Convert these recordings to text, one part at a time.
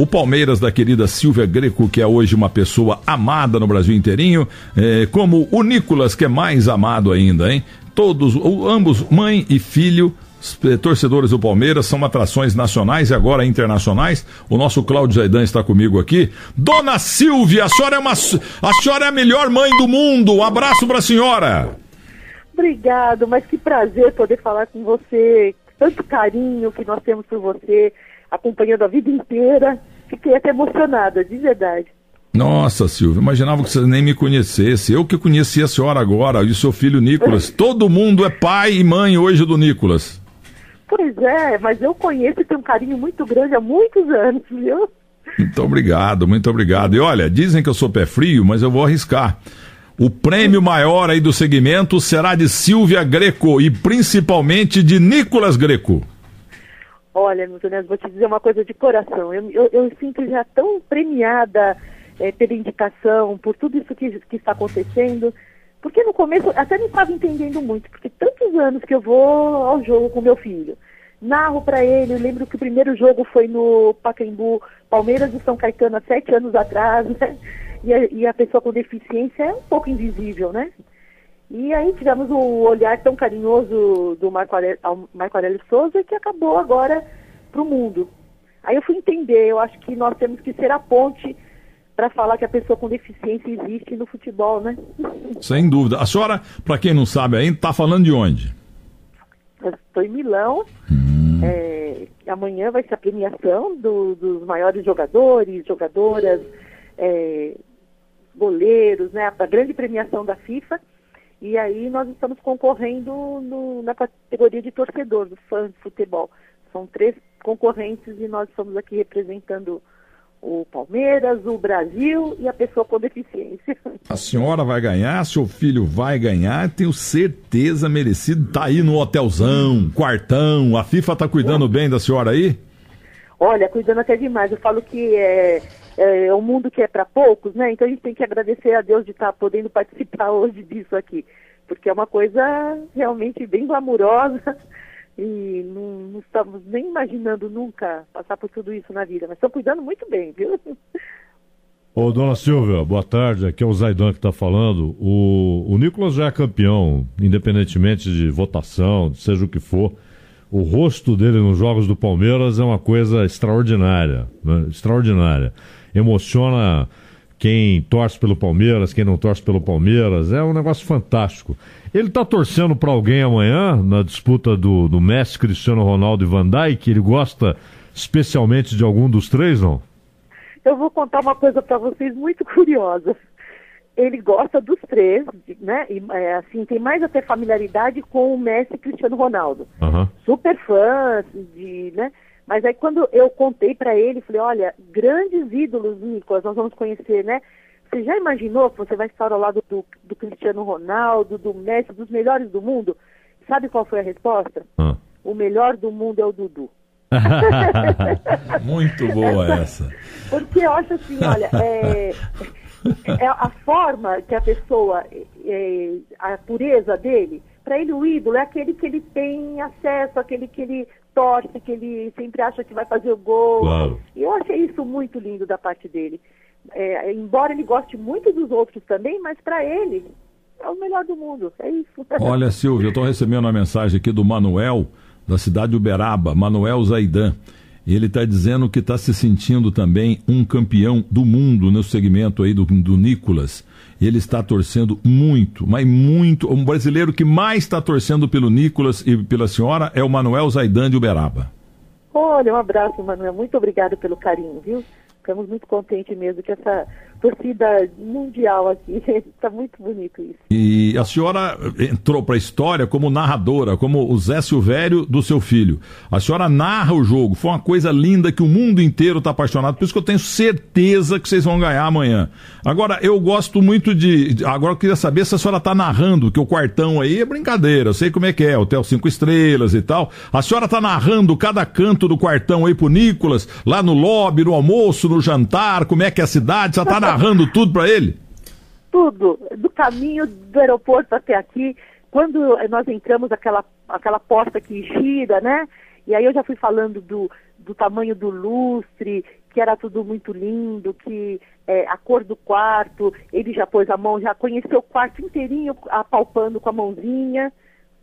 o Palmeiras da querida Silvia Greco, que é hoje uma pessoa amada no Brasil inteirinho, é, como o Nicolas, que é mais amado ainda, hein? Todos, ambos, mãe e filho, eh, torcedores do Palmeiras, são atrações nacionais e agora internacionais. O nosso Cláudio Zaidan está comigo aqui. Dona Silvia, a senhora é uma a senhora é a melhor mãe do mundo. Um abraço para a senhora. Obrigado, mas que prazer poder falar com você. Tanto carinho que nós temos por você, acompanhando a vida inteira. Fiquei até emocionada, de verdade. Nossa, Silvia, imaginava que você nem me conhecesse. Eu que conheci a senhora agora e o seu filho Nicolas. Todo mundo é pai e mãe hoje do Nicolas. Pois é, mas eu conheço e tenho um carinho muito grande há muitos anos, viu? Muito obrigado, muito obrigado. E olha, dizem que eu sou pé frio, mas eu vou arriscar. O prêmio maior aí do segmento será de Silvia Greco e principalmente de Nicolas Greco. Olha, Nunes, vou te dizer uma coisa de coração. Eu, eu, eu sinto já tão premiada é, pela indicação, por tudo isso que, que está acontecendo. Porque no começo até não estava entendendo muito, porque tantos anos que eu vou ao jogo com meu filho. Narro para ele, eu lembro que o primeiro jogo foi no Pacaembu, Palmeiras e São Caetano, há sete anos atrás, né? E a, e a pessoa com deficiência é um pouco invisível, né? E aí tivemos o olhar tão carinhoso do Marco Aurélio, Marco Aurélio Souza que acabou agora para o mundo. Aí eu fui entender, eu acho que nós temos que ser a ponte para falar que a pessoa com deficiência existe no futebol, né? Sem dúvida. A senhora, para quem não sabe ainda, está falando de onde? Estou em Milão. Hum. É, amanhã vai ser a premiação do, dos maiores jogadores, jogadoras, é, goleiros, né? A grande premiação da FIFA. E aí nós estamos concorrendo no, na categoria de torcedor, do fã de futebol. São três concorrentes e nós estamos aqui representando o Palmeiras, o Brasil e a pessoa com deficiência. A senhora vai ganhar, seu filho vai ganhar, tenho certeza merecido. Tá aí no hotelzão, quartão. A FIFA tá cuidando bem da senhora aí? Olha, cuidando até demais. Eu falo que é, é, é um mundo que é para poucos, né? Então a gente tem que agradecer a Deus de estar tá podendo participar hoje disso aqui. Porque é uma coisa realmente bem glamurosa e não, não, estamos nem imaginando nunca passar por tudo isso na vida, mas estão cuidando muito bem, viu? Ô, dona Silvia, boa tarde. Aqui é o Zaidan que está falando. O, o Nicolas já é campeão, independentemente de votação, seja o que for. O rosto dele nos jogos do Palmeiras é uma coisa extraordinária. Né? Extraordinária. Emociona quem torce pelo Palmeiras, quem não torce pelo Palmeiras. É um negócio fantástico. Ele está torcendo para alguém amanhã na disputa do, do Messi, Cristiano Ronaldo e Van Dijk? Ele gosta especialmente de algum dos três, não? Eu vou contar uma coisa para vocês muito curiosa. Ele gosta dos três, né? E, é, assim, tem mais até familiaridade com o Messi e Cristiano Ronaldo. Uhum. Super fã de, né? Mas aí quando eu contei para ele, falei, olha, grandes ídolos, Nicolas, nós vamos conhecer, né? Você já imaginou que você vai estar ao lado do, do Cristiano Ronaldo, do Messi, dos melhores do mundo? Sabe qual foi a resposta? Ah. O melhor do mundo é o Dudu. Muito boa essa. Porque eu acho assim, olha, é, é a forma que a pessoa, é, a pureza dele, para ele o ídolo é aquele que ele tem acesso, aquele que ele torce, que ele sempre acha que vai fazer o gol. Claro. E eu achei isso muito lindo da parte dele. É, embora ele goste muito dos outros também, mas para ele é o melhor do mundo. É isso. Olha, Silvio, eu estou recebendo uma mensagem aqui do Manuel, da cidade de Uberaba, Manuel Zaidan. Ele está dizendo que está se sentindo também um campeão do mundo no segmento aí do, do Nicolas. Ele está torcendo muito, mas muito. Um brasileiro que mais está torcendo pelo Nicolas e pela senhora é o Manuel Zaidan de Uberaba. Olha, um abraço, Manuel. Muito obrigado pelo carinho, viu? ficamos muito contentes mesmo que essa torcida mundial aqui. Está muito bonito isso. E a senhora entrou para a história como narradora, como o Zé Silvério do seu filho. A senhora narra o jogo. Foi uma coisa linda que o mundo inteiro está apaixonado. Por isso que eu tenho certeza que vocês vão ganhar amanhã. Agora, eu gosto muito de. Agora eu queria saber se a senhora está narrando, que o quartão aí é brincadeira. Eu sei como é que é, Hotel Cinco Estrelas e tal. A senhora está narrando cada canto do quartão aí pro Nicolas, lá no lobby, no almoço, no jantar, como é que é a cidade? Você está narrando tudo para ele? Tudo, do caminho do aeroporto até aqui, quando nós entramos aquela, aquela porta que gira, né? E aí eu já fui falando do, do tamanho do lustre, que era tudo muito lindo, que é, a cor do quarto, ele já pôs a mão, já conheceu o quarto inteirinho, apalpando com a mãozinha.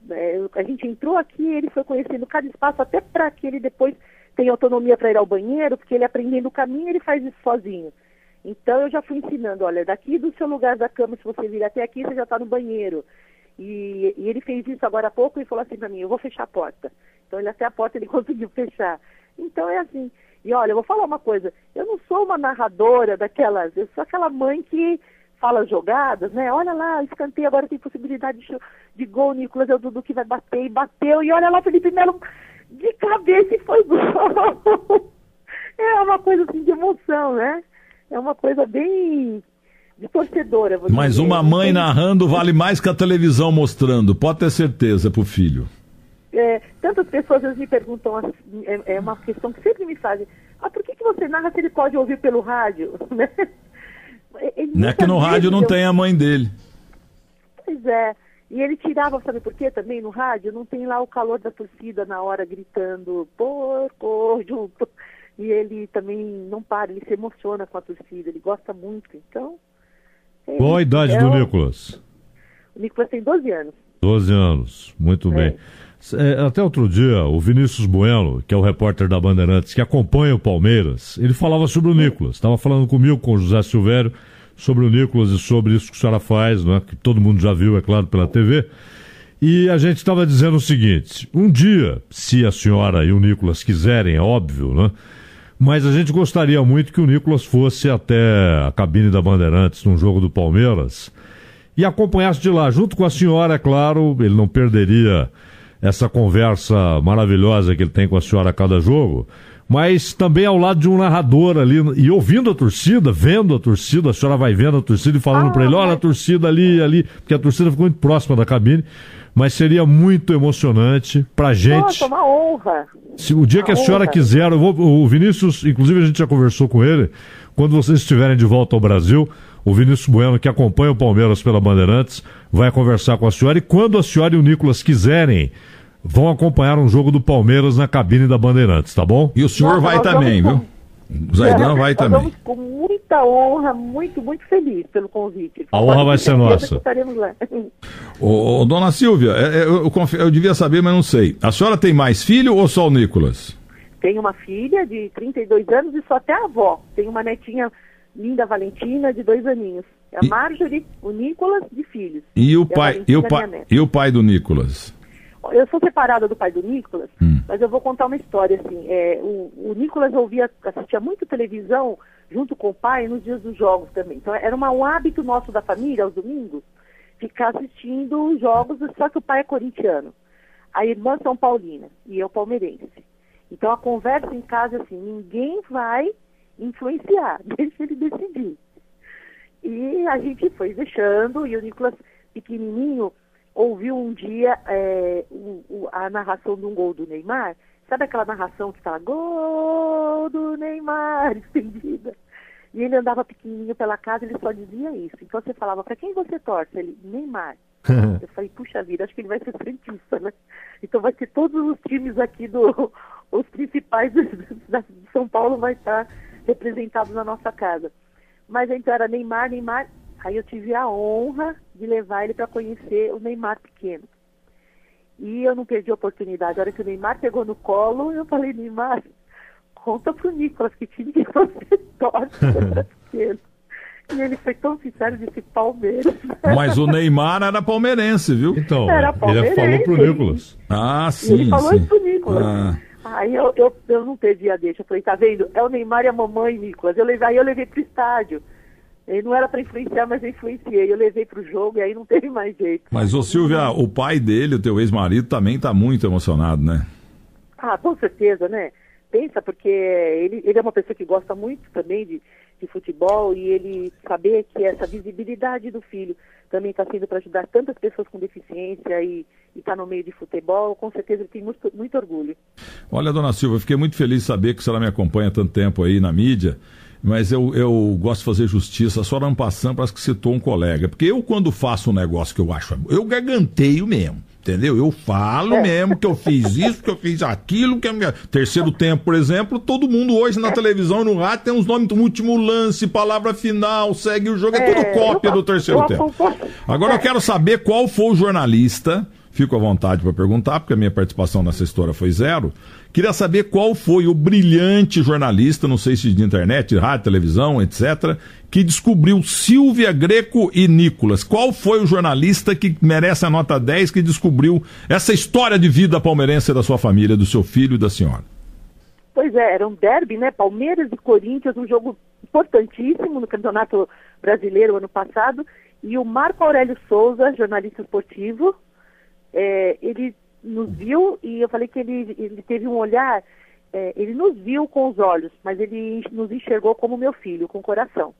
É, a gente entrou aqui, ele foi conhecendo cada espaço, até para que ele depois tenha autonomia para ir ao banheiro, porque ele aprendendo o caminho, ele faz isso sozinho. Então eu já fui ensinando, olha, daqui do seu lugar da cama, se você vir até aqui, você já está no banheiro. E, e, ele fez isso agora há pouco e falou assim para mim, eu vou fechar a porta. Então ele até a porta ele conseguiu fechar. Então é assim. E olha, eu vou falar uma coisa, eu não sou uma narradora daquelas, eu sou aquela mãe que fala jogadas, né? Olha lá, escanteio, agora tem possibilidade de, de gol, Nicolas, é o Dudu que vai bater, e bateu, e olha lá, Felipe Melo de cabeça e foi gol. é uma coisa assim de emoção, né? É uma coisa bem de torcedora. Mas dizer. uma mãe narrando vale mais que a televisão mostrando, pode ter certeza pro filho. É, tantas pessoas me perguntam, assim, é, é, uma questão que sempre me fazem, ah, por que, que você narra se ele pode ouvir pelo rádio? Né? não é que no rádio não eu... tem a mãe dele. Pois é. E ele tirava, sabe por quê? Também no rádio não tem lá o calor da torcida na hora gritando porco junto. E ele também não para, ele se emociona com a torcida, ele gosta muito. Então. É Qual a idade é do o... Nicolas? O Nicolas tem 12 anos. 12 anos, muito é. bem. É, até outro dia, o Vinícius Bueno, que é o repórter da Bandeirantes, que acompanha o Palmeiras, ele falava sobre o Nicolas. Estava falando comigo, com o José Silvério, sobre o Nicolas e sobre isso que a senhora faz, né, que todo mundo já viu, é claro, pela TV. E a gente estava dizendo o seguinte: um dia, se a senhora e o Nicolas quiserem, é óbvio, né? Mas a gente gostaria muito que o Nicolas fosse até a cabine da Bandeirantes num jogo do Palmeiras e acompanhasse de lá, junto com a senhora, é claro, ele não perderia essa conversa maravilhosa que ele tem com a senhora a cada jogo, mas também ao lado de um narrador ali, e ouvindo a torcida, vendo a torcida, a senhora vai vendo a torcida e falando ah, para ele, olha a torcida ali, ali, porque a torcida ficou muito próxima da cabine, mas seria muito emocionante pra gente. Nossa, uma honra. Se o dia uma que a senhora honra. quiser, vou, o Vinícius, inclusive a gente já conversou com ele, quando vocês estiverem de volta ao Brasil, o Vinícius Bueno, que acompanha o Palmeiras pela Bandeirantes, vai conversar com a senhora. E quando a senhora e o Nicolas quiserem, vão acompanhar um jogo do Palmeiras na cabine da Bandeirantes, tá bom? E o senhor Nossa, vai também, viu? O Zaidan vai também. Com muita honra, muito, muito feliz pelo convite. A honra vai ser nossa. Estaremos lá. Ô, dona Silvia, é, é, eu, eu, eu, eu, devia saber, mas não sei. A senhora tem mais filho ou só o Nicolas? Tenho uma filha de 32 anos e sou até avó. Tenho uma netinha linda Valentina, de dois aninhos. É a e... Marjorie, o Nicolas, de filhos. E o pai, e o pai, e o pai do Nicolas? Eu sou separada do pai do Nicolas, hum. mas eu vou contar uma história assim. É, o, o Nicolas ouvia, assistia muito televisão junto com o pai nos dias dos jogos também. Então era uma, um hábito nosso da família, aos domingos, ficar assistindo os jogos, só que o pai é corintiano. A irmã São Paulina e eu palmeirense. Então a conversa em casa assim, ninguém vai influenciar, deixa ele decidir. E a gente foi deixando, e o Nicolas, pequenininho, ouviu um dia é, o, o, a narração de um gol do Neymar. Sabe aquela narração que fala gol do Neymar, estendida? E ele andava pequenininho pela casa, ele só dizia isso. Então você falava, para quem você torce? Ele, Neymar. Eu falei, puxa vida, acho que ele vai ser frentista, né? Então vai ter todos os times aqui do. Os principais de São Paulo vai estar representados na nossa casa. Mas então era Neymar, Neymar. Aí eu tive a honra de levar ele para conhecer o Neymar pequeno. E eu não perdi a oportunidade. A hora que o Neymar pegou no colo, eu falei, Neymar, conta pro Nicolas que time que você torce pequeno. E ele foi tão sincero, disse Palmeiras. Mas o Neymar era palmeirense, viu? Então, era ele falou pro Nicolas. Ah, sim. ele falou sim. isso pro Nicolas. Ah. Aí eu, eu, eu não perdi a deixa. Eu falei, tá vendo? É o Neymar e a mamãe, Nicolas. Eu levei, aí eu levei pro estádio. Ele não era para influenciar, mas eu influenciei. Eu levei pro jogo e aí não teve mais jeito. Mas, ô Silvia, o pai dele, o teu ex-marido, também tá muito emocionado, né? Ah, com certeza, né? Pensa, porque ele, ele é uma pessoa que gosta muito também de, de futebol e ele saber que essa visibilidade do filho também está sendo para ajudar tantas pessoas com deficiência e está no meio de futebol, com certeza ele tem muito, muito orgulho. Olha, dona Silva, eu fiquei muito feliz de saber que a senhora me acompanha há tanto tempo aí na mídia, mas eu, eu gosto de fazer justiça. A senhora passando parece que citou um colega, porque eu quando faço um negócio que eu acho, eu garganteio mesmo. Entendeu? Eu falo é. mesmo que eu fiz isso, que eu fiz aquilo, que é terceiro tempo, por exemplo, todo mundo hoje na televisão e no rádio tem uns nomes do último lance, palavra final, segue o jogo, é, tudo é, cópia do terceiro tempo. Agora eu quero saber qual foi o jornalista fico à vontade para perguntar, porque a minha participação nessa história foi zero. Queria saber qual foi o brilhante jornalista, não sei se de internet, rádio, televisão, etc., que descobriu Silvia Greco e Nicolas. Qual foi o jornalista que merece a nota 10 que descobriu essa história de vida palmeirense da sua família, do seu filho e da senhora? Pois é, era um derby, né? Palmeiras e Corinthians, um jogo importantíssimo no Campeonato Brasileiro ano passado. E o Marco Aurélio Souza, jornalista esportivo, é, ele nos viu e eu falei que ele, ele teve um olhar, é, ele nos viu com os olhos, mas ele nos enxergou como meu filho, com o coração.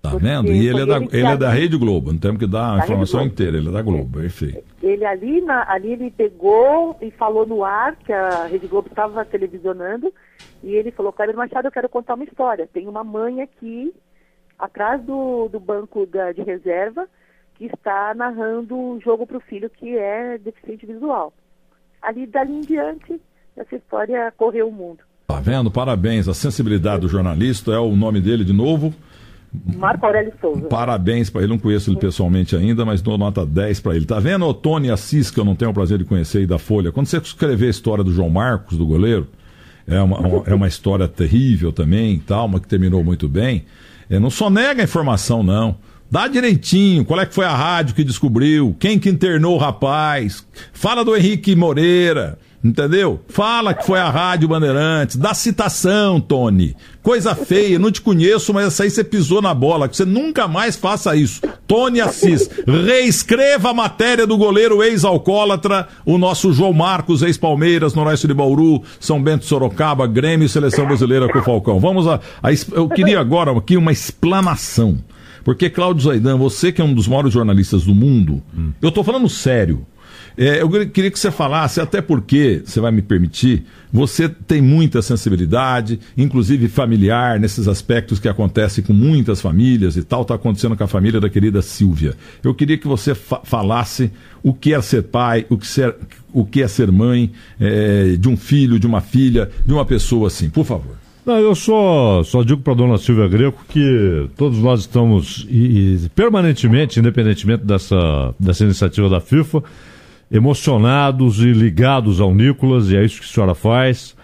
Tá Porque vendo? E ele é, da, ele é da Rede Globo, não temos que dar a informação inteira, ele é da Globo, perfeito. Ele ali, na, ali ele pegou e falou no ar que a Rede Globo estava televisionando e ele falou, Cláudio Machado, eu quero contar uma história. Tem uma mãe aqui, atrás do, do banco da, de reserva, que está narrando o jogo para o filho que é deficiente visual. Ali, dali em diante, essa história correu o mundo. Tá vendo? Parabéns. A sensibilidade do jornalista é o nome dele de novo. Marco Aurélio Souza. Parabéns para ele, não conheço ele pessoalmente ainda, mas dou nota 10 para ele. Tá vendo, o Tony Assis, que eu não tenho o prazer de conhecer aí da Folha? Quando você escrever a história do João Marcos, do goleiro, é uma, é uma história terrível também, tal, mas que terminou muito bem. É, não só nega a informação, não. Dá direitinho, qual é que foi a rádio que descobriu, quem que internou o rapaz. Fala do Henrique Moreira, entendeu? Fala que foi a Rádio Bandeirantes. Dá citação, Tony. Coisa feia, não te conheço, mas essa aí você pisou na bola. Que você nunca mais faça isso. Tony Assis, reescreva a matéria do goleiro ex-alcoólatra, o nosso João Marcos, ex-Palmeiras, Noroeste de Bauru, São Bento Sorocaba, Grêmio e Seleção Brasileira com o Falcão. Vamos a, a eu queria agora aqui uma explanação. Porque, Cláudio Zaidan, você que é um dos maiores jornalistas do mundo, hum. eu estou falando sério. É, eu queria que você falasse, até porque, você vai me permitir, você tem muita sensibilidade, inclusive familiar, nesses aspectos que acontecem com muitas famílias e tal, está acontecendo com a família da querida Silvia. Eu queria que você fa falasse o que é ser pai, o que, ser, o que é ser mãe é, de um filho, de uma filha, de uma pessoa assim, por favor. Não, eu só, só digo para dona Silvia Greco que todos nós estamos, e, e, permanentemente, independentemente dessa, dessa iniciativa da FIFA, emocionados e ligados ao Nicolas, e é isso que a senhora faz.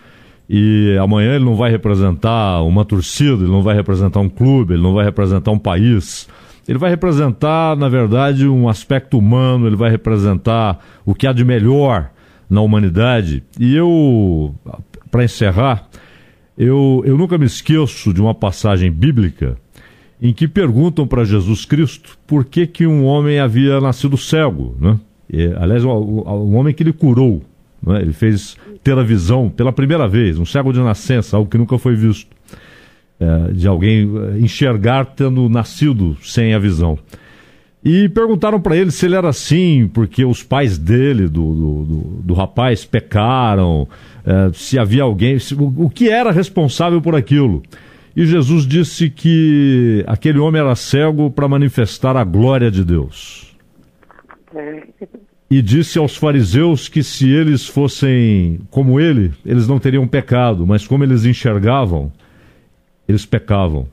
E amanhã ele não vai representar uma torcida, ele não vai representar um clube, ele não vai representar um país. Ele vai representar, na verdade, um aspecto humano, ele vai representar o que há de melhor na humanidade. E eu, para encerrar, eu, eu nunca me esqueço de uma passagem bíblica em que perguntam para Jesus Cristo por que, que um homem havia nascido cego. Né? E, aliás, um, homem que ele curou. Né? Ele fez ter a visão pela primeira vez, um cego de nascença, algo que nunca foi visto. É, de alguém é, enxergar tendo nascido sem a visão. E perguntaram para ele se ele era assim, porque os pais dele, do, do, do, do rapaz, pecaram, é, se havia alguém, se, o, o que era responsável por aquilo. E Jesus disse que aquele homem era cego para manifestar a glória de Deus. E disse aos fariseus que se eles fossem como ele, eles não teriam pecado, mas como eles enxergavam, eles pecavam,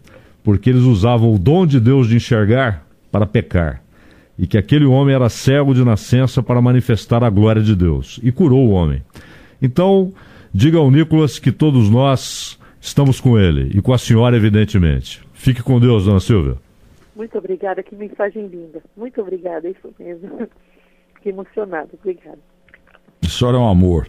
porque eles usavam o dom de Deus de enxergar para pecar. E que aquele homem era cego de nascença para manifestar a glória de Deus. E curou o homem. Então, diga ao Nicolas que todos nós estamos com ele e com a senhora, evidentemente. Fique com Deus, dona Silvia. Muito obrigada, que mensagem linda. Muito obrigada, é isso mesmo. Fiquei emocionado, obrigada. A senhora é um amor.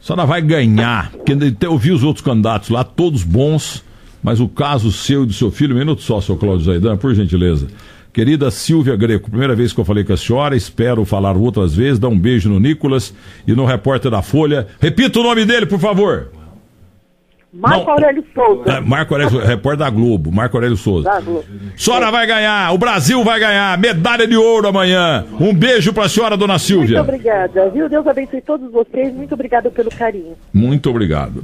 A senhora vai ganhar. Eu vi os outros candidatos lá, todos bons, mas o caso seu e do seu filho, um minuto só, seu Cláudio Zaidan, por gentileza. Querida Silvia Greco, primeira vez que eu falei com a senhora, espero falar outras vezes. Dá um beijo no Nicolas e no repórter da Folha. Repita o nome dele, por favor. Marco Não, Aurélio Souza. É, Marco Aurélio, repórter da Globo, Marco Aurélio Souza. Da Globo. Senhora vai ganhar, o Brasil vai ganhar, medalha de ouro amanhã. Um beijo para a senhora, dona Silvia. Muito obrigada, viu? Deus abençoe todos vocês. Muito obrigada pelo carinho. Muito obrigado.